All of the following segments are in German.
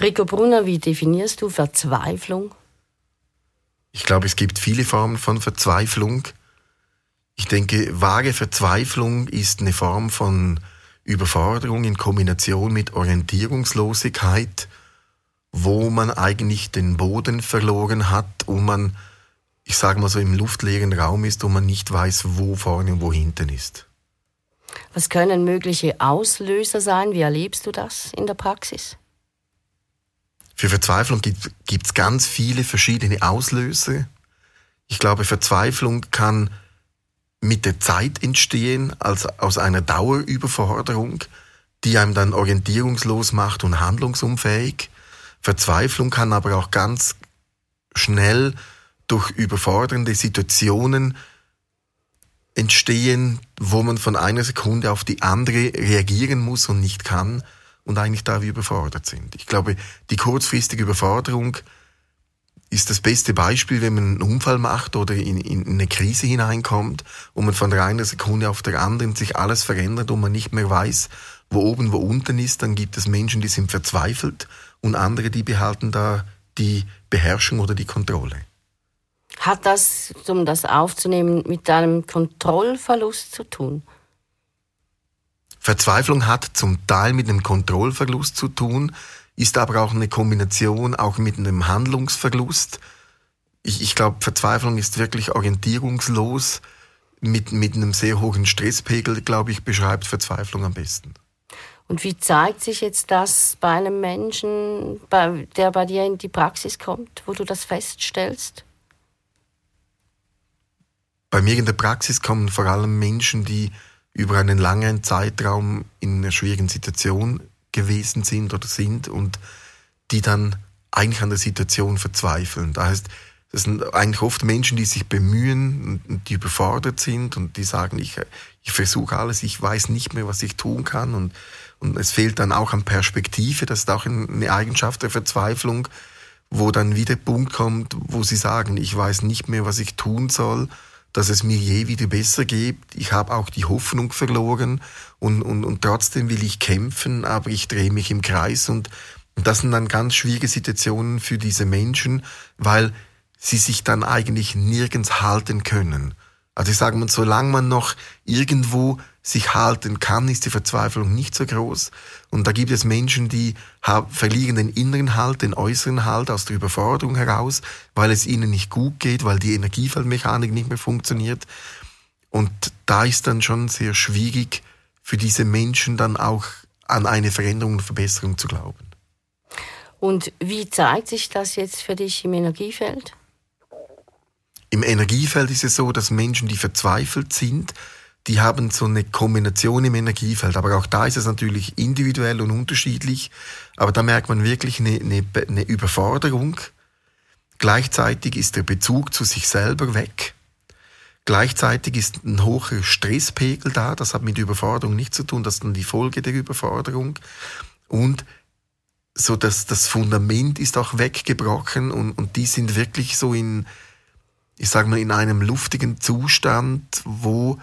Rico Brunner, wie definierst du Verzweiflung? Ich glaube, es gibt viele Formen von Verzweiflung. Ich denke, vage Verzweiflung ist eine Form von Überforderung in Kombination mit Orientierungslosigkeit, wo man eigentlich den Boden verloren hat und man, ich sage mal so, im luftleeren Raum ist und man nicht weiß, wo vorne und wo hinten ist. Was können mögliche Auslöser sein? Wie erlebst du das in der Praxis? Für Verzweiflung gibt es ganz viele verschiedene Auslöser. Ich glaube, Verzweiflung kann mit der Zeit entstehen, als aus einer Dauerüberforderung, die einem dann orientierungslos macht und handlungsunfähig. Verzweiflung kann aber auch ganz schnell durch überfordernde Situationen entstehen, wo man von einer Sekunde auf die andere reagieren muss und nicht kann und eigentlich da wie überfordert sind. Ich glaube, die kurzfristige Überforderung ist das beste Beispiel, wenn man einen Unfall macht oder in, in eine Krise hineinkommt und man von der einen Sekunde auf der anderen sich alles verändert und man nicht mehr weiß, wo oben, wo unten ist, dann gibt es Menschen, die sind verzweifelt und andere, die behalten da die Beherrschung oder die Kontrolle. Hat das, um das aufzunehmen, mit einem Kontrollverlust zu tun? Verzweiflung hat zum Teil mit einem Kontrollverlust zu tun, ist aber auch eine Kombination auch mit einem Handlungsverlust. Ich, ich glaube, Verzweiflung ist wirklich orientierungslos. Mit, mit einem sehr hohen Stresspegel, glaube ich, beschreibt Verzweiflung am besten. Und wie zeigt sich jetzt das bei einem Menschen, der bei dir in die Praxis kommt, wo du das feststellst? Bei mir in der Praxis kommen vor allem Menschen, die über einen langen Zeitraum in einer schwierigen Situation gewesen sind oder sind und die dann eigentlich an der Situation verzweifeln. Das heißt, das sind eigentlich oft Menschen, die sich bemühen und die überfordert sind und die sagen, ich, ich versuche alles, ich weiß nicht mehr, was ich tun kann und, und es fehlt dann auch an Perspektive. Das ist auch eine Eigenschaft der Verzweiflung, wo dann wieder der Punkt kommt, wo sie sagen, ich weiß nicht mehr, was ich tun soll dass es mir je wieder besser geht. Ich habe auch die Hoffnung verloren und, und, und trotzdem will ich kämpfen, aber ich drehe mich im Kreis und, und das sind dann ganz schwierige Situationen für diese Menschen, weil sie sich dann eigentlich nirgends halten können. Also ich sage mal, solange man noch irgendwo sich halten kann, ist die Verzweiflung nicht so groß. Und da gibt es Menschen, die verlieren den inneren Halt, den äußeren Halt aus der Überforderung heraus, weil es ihnen nicht gut geht, weil die Energiefeldmechanik nicht mehr funktioniert. Und da ist dann schon sehr schwierig für diese Menschen dann auch an eine Veränderung und Verbesserung zu glauben. Und wie zeigt sich das jetzt für dich im Energiefeld? Im Energiefeld ist es so, dass Menschen, die verzweifelt sind, die haben so eine Kombination im Energiefeld. Aber auch da ist es natürlich individuell und unterschiedlich. Aber da merkt man wirklich eine, eine, eine Überforderung. Gleichzeitig ist der Bezug zu sich selber weg. Gleichzeitig ist ein hoher Stresspegel da. Das hat mit Überforderung nichts zu tun. Das ist dann die Folge der Überforderung. Und so dass das Fundament ist auch weggebrochen und, und die sind wirklich so in, ich sage mal, in einem luftigen Zustand, wo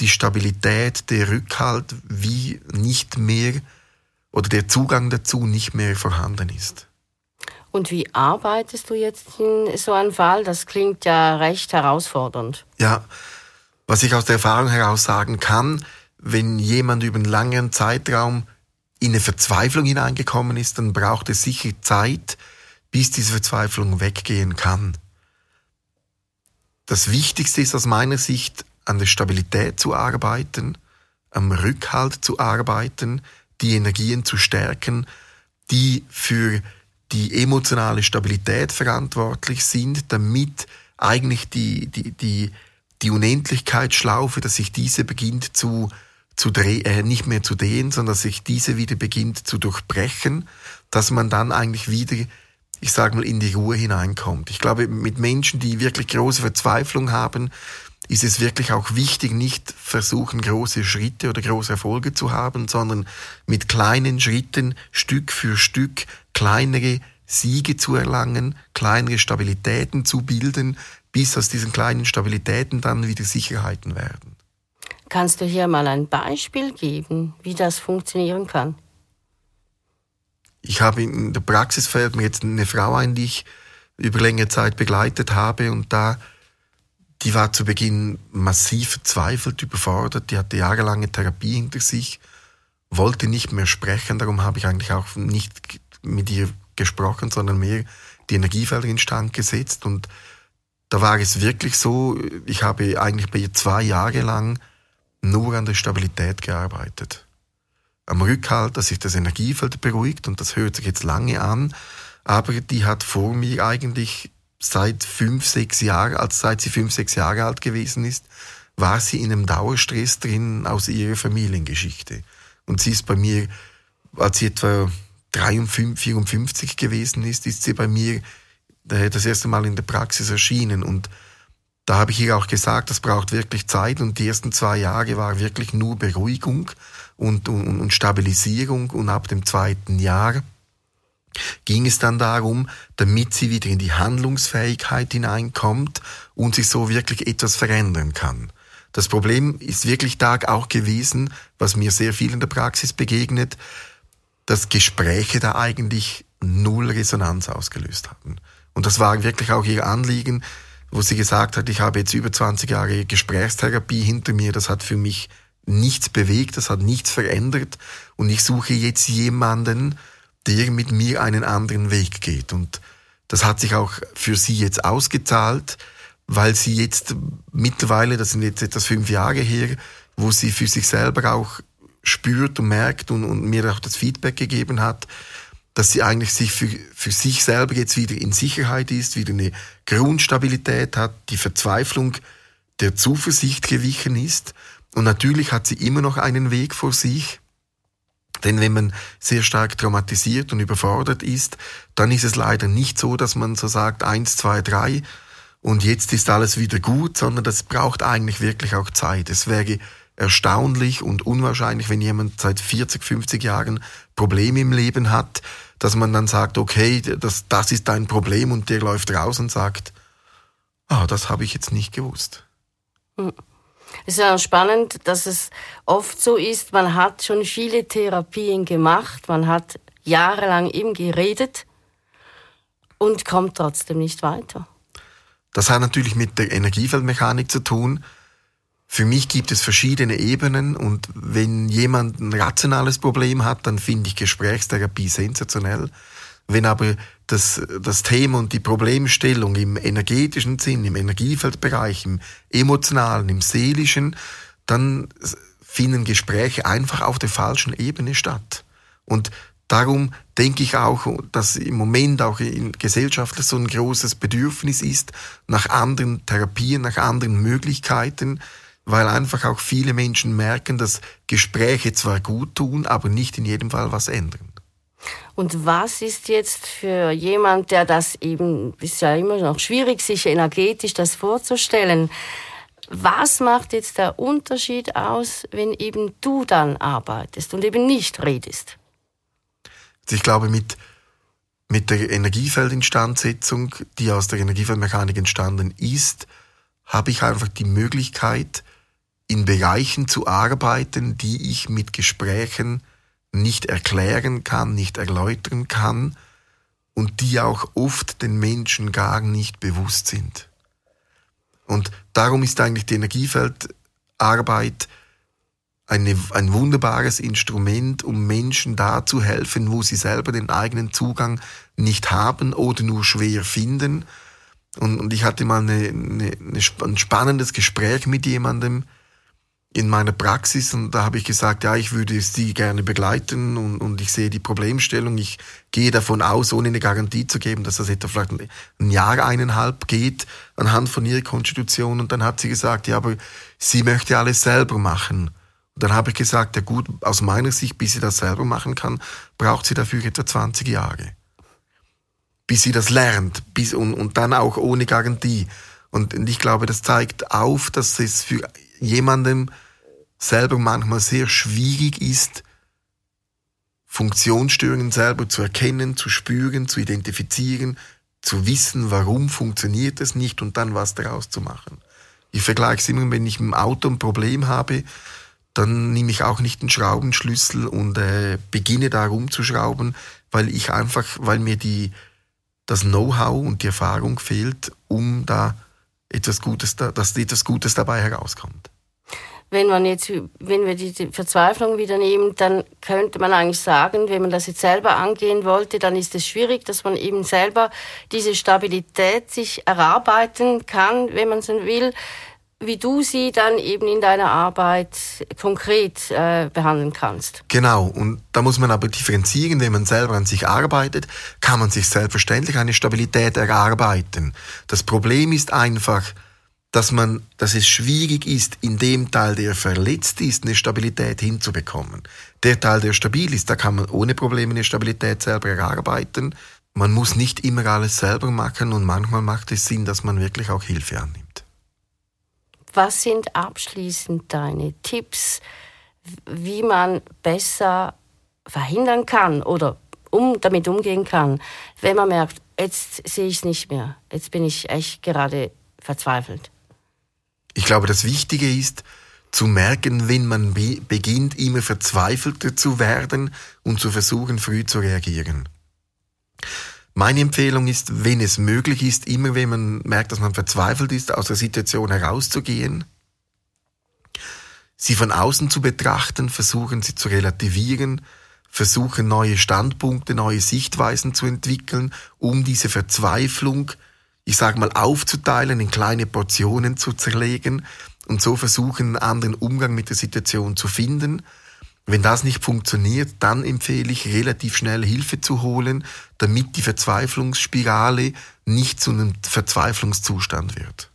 die Stabilität, der Rückhalt wie nicht mehr oder der Zugang dazu nicht mehr vorhanden ist. Und wie arbeitest du jetzt in so einem Fall? Das klingt ja recht herausfordernd. Ja, was ich aus der Erfahrung heraus sagen kann, wenn jemand über einen langen Zeitraum in eine Verzweiflung hineingekommen ist, dann braucht es sicher Zeit, bis diese Verzweiflung weggehen kann. Das Wichtigste ist aus meiner Sicht, an der Stabilität zu arbeiten, am Rückhalt zu arbeiten, die Energien zu stärken, die für die emotionale Stabilität verantwortlich sind, damit eigentlich die, die, die, die Unendlichkeitsschlaufe, dass sich diese beginnt zu, zu drehen, äh, nicht mehr zu drehen, sondern dass sich diese wieder beginnt zu durchbrechen, dass man dann eigentlich wieder ich sage mal, in die Ruhe hineinkommt. Ich glaube, mit Menschen, die wirklich große Verzweiflung haben, ist es wirklich auch wichtig, nicht versuchen, große Schritte oder große Erfolge zu haben, sondern mit kleinen Schritten Stück für Stück kleinere Siege zu erlangen, kleinere Stabilitäten zu bilden, bis aus diesen kleinen Stabilitäten dann wieder Sicherheiten werden. Kannst du hier mal ein Beispiel geben, wie das funktionieren kann? Ich habe in der Praxis fällt mir jetzt eine Frau ein, die ich über längere Zeit begleitet habe und da die war zu Beginn massiv verzweifelt, überfordert, die hatte jahrelange Therapie hinter sich, wollte nicht mehr sprechen, darum habe ich eigentlich auch nicht mit ihr gesprochen, sondern mehr die Energiefelder in Stand gesetzt. Und da war es wirklich so, ich habe eigentlich bei ihr zwei Jahre lang nur an der Stabilität gearbeitet. Am Rückhalt, dass sich das Energiefeld beruhigt und das hört sich jetzt lange an, aber die hat vor mir eigentlich seit fünf, sechs Jahren, als seit sie fünf, sechs Jahre alt gewesen ist, war sie in einem Dauerstress drin aus ihrer Familiengeschichte. Und sie ist bei mir, als sie etwa 53, 54 gewesen ist, ist sie bei mir das erste Mal in der Praxis erschienen. Und da habe ich ihr auch gesagt, das braucht wirklich Zeit. Und die ersten zwei Jahre war wirklich nur Beruhigung und, und, und Stabilisierung. Und ab dem zweiten Jahr ging es dann darum, damit sie wieder in die Handlungsfähigkeit hineinkommt und sich so wirklich etwas verändern kann. Das Problem ist wirklich da auch gewesen, was mir sehr viel in der Praxis begegnet, dass Gespräche da eigentlich null Resonanz ausgelöst hatten. Und das war wirklich auch ihr Anliegen, wo sie gesagt hat, ich habe jetzt über 20 Jahre Gesprächstherapie hinter mir, das hat für mich nichts bewegt, das hat nichts verändert und ich suche jetzt jemanden, der mit mir einen anderen Weg geht. Und das hat sich auch für sie jetzt ausgezahlt, weil sie jetzt mittlerweile, das sind jetzt etwas fünf Jahre her, wo sie für sich selber auch spürt und merkt und, und mir auch das Feedback gegeben hat, dass sie eigentlich sich für, für sich selber jetzt wieder in Sicherheit ist, wieder eine Grundstabilität hat, die Verzweiflung der Zuversicht gewichen ist. Und natürlich hat sie immer noch einen Weg vor sich, denn wenn man sehr stark traumatisiert und überfordert ist, dann ist es leider nicht so, dass man so sagt, eins, zwei, drei und jetzt ist alles wieder gut, sondern das braucht eigentlich wirklich auch Zeit. Es wäre erstaunlich und unwahrscheinlich, wenn jemand seit 40, 50 Jahren Probleme im Leben hat, dass man dann sagt, okay, das, das ist dein Problem und der läuft raus und sagt, ah, das habe ich jetzt nicht gewusst. Hm. Es ist ja spannend, dass es oft so ist, man hat schon viele Therapien gemacht, man hat jahrelang eben geredet und kommt trotzdem nicht weiter. Das hat natürlich mit der Energiefeldmechanik zu tun. Für mich gibt es verschiedene Ebenen und wenn jemand ein rationales Problem hat, dann finde ich Gesprächstherapie sensationell. Wenn aber das, das Thema und die Problemstellung im energetischen Sinn, im Energiefeldbereich, im emotionalen, im seelischen, dann finden Gespräche einfach auf der falschen Ebene statt. Und darum denke ich auch, dass im Moment auch in Gesellschaft so ein großes Bedürfnis ist nach anderen Therapien, nach anderen Möglichkeiten, weil einfach auch viele Menschen merken, dass Gespräche zwar gut tun, aber nicht in jedem Fall was ändern. Und was ist jetzt für jemand, der das eben, ist ja immer noch schwierig, sich energetisch das vorzustellen, was macht jetzt der Unterschied aus, wenn eben du dann arbeitest und eben nicht redest? Also ich glaube, mit, mit der Energiefeldinstandsetzung, die aus der Energiefeldmechanik entstanden ist, habe ich einfach die Möglichkeit, in Bereichen zu arbeiten, die ich mit Gesprächen nicht erklären kann, nicht erläutern kann und die auch oft den Menschen gar nicht bewusst sind. Und darum ist eigentlich die Energiefeldarbeit eine, ein wunderbares Instrument, um Menschen da zu helfen, wo sie selber den eigenen Zugang nicht haben oder nur schwer finden. Und, und ich hatte mal eine, eine, ein spannendes Gespräch mit jemandem, in meiner Praxis und da habe ich gesagt, ja, ich würde Sie gerne begleiten und, und ich sehe die Problemstellung. Ich gehe davon aus, ohne eine Garantie zu geben, dass das etwa vielleicht ein Jahr, eineinhalb geht anhand von Ihrer Konstitution. Und dann hat sie gesagt, ja, aber sie möchte alles selber machen. Und dann habe ich gesagt, ja gut, aus meiner Sicht, bis sie das selber machen kann, braucht sie dafür etwa 20 Jahre. Bis sie das lernt bis, und, und dann auch ohne Garantie. Und, und ich glaube, das zeigt auf, dass es für jemandem selber manchmal sehr schwierig ist, Funktionsstörungen selber zu erkennen, zu spüren, zu identifizieren, zu wissen, warum funktioniert es nicht und dann was daraus zu machen. Ich vergleiche es immer, wenn ich im Auto ein Problem habe, dann nehme ich auch nicht einen Schraubenschlüssel und äh, beginne da rumzuschrauben, weil ich einfach, weil mir die, das Know-how und die Erfahrung fehlt, um da etwas Gutes, dass etwas Gutes dabei herauskommt. Wenn man jetzt, wenn wir die Verzweiflung wieder nehmen, dann könnte man eigentlich sagen, wenn man das jetzt selber angehen wollte, dann ist es schwierig, dass man eben selber diese Stabilität sich erarbeiten kann, wenn man so will, wie du sie dann eben in deiner Arbeit konkret äh, behandeln kannst. Genau, und da muss man aber differenzieren, wenn man selber an sich arbeitet, kann man sich selbstverständlich eine Stabilität erarbeiten. Das Problem ist einfach, dass man, dass es schwierig ist, in dem Teil, der verletzt ist, eine Stabilität hinzubekommen. Der Teil, der stabil ist, da kann man ohne Probleme eine Stabilität selber erarbeiten. Man muss nicht immer alles selber machen und manchmal macht es Sinn, dass man wirklich auch Hilfe annimmt. Was sind abschließend deine Tipps, wie man besser verhindern kann oder um, damit umgehen kann, wenn man merkt, jetzt sehe ich es nicht mehr, jetzt bin ich echt gerade verzweifelt? Ich glaube, das Wichtige ist, zu merken, wenn man be beginnt, immer verzweifelter zu werden und zu versuchen, früh zu reagieren. Meine Empfehlung ist, wenn es möglich ist, immer wenn man merkt, dass man verzweifelt ist, aus der Situation herauszugehen, sie von außen zu betrachten, versuchen sie zu relativieren, versuchen neue Standpunkte, neue Sichtweisen zu entwickeln, um diese Verzweiflung ich sage mal, aufzuteilen, in kleine Portionen zu zerlegen und so versuchen, einen anderen Umgang mit der Situation zu finden. Wenn das nicht funktioniert, dann empfehle ich, relativ schnell Hilfe zu holen, damit die Verzweiflungsspirale nicht zu einem Verzweiflungszustand wird.